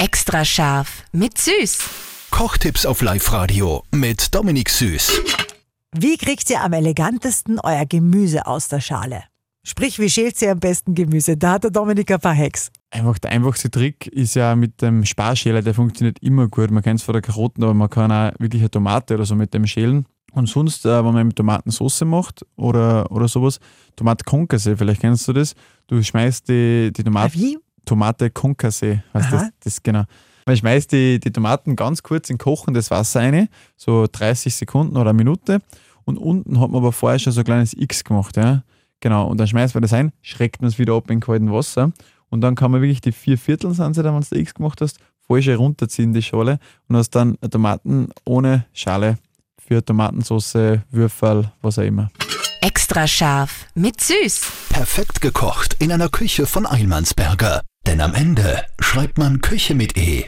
Extra scharf mit Süß. Kochtipps auf Live-Radio mit Dominik Süß. Wie kriegt ihr am elegantesten euer Gemüse aus der Schale? Sprich, wie schält ihr am besten Gemüse? Da hat der Dominik ein paar Hacks. Einfach der einfachste Trick ist ja mit dem Sparschäler, der funktioniert immer gut. Man kennt es von der Karotten, aber man kann auch wirklich eine Tomate oder so mit dem schälen. Und sonst, äh, wenn man mit Tomatensauce macht oder, oder sowas, Tomate Concassé, vielleicht kennst du das. Du schmeißt die, die Tomate. Wie? Tomate Concassé, heißt das, das genau. Man schmeißt die, die Tomaten ganz kurz in kochendes Wasser rein, so 30 Sekunden oder eine Minute. Und unten hat man aber vorher schon so ein kleines X gemacht. Ja? Genau, und dann schmeißt man das ein, schreckt man es wieder ab in kaltem Wasser. Und dann kann man wirklich die vier Viertel, sind sie dann, wenn du X gemacht hast, voll schön runterziehen, die Schale. Und hast dann Tomaten ohne Schale für Tomatensauce, Würfel, was auch immer. Extra scharf mit Süß. Perfekt gekocht in einer Küche von Eilmannsberger. Denn am Ende schreibt man Küche mit E.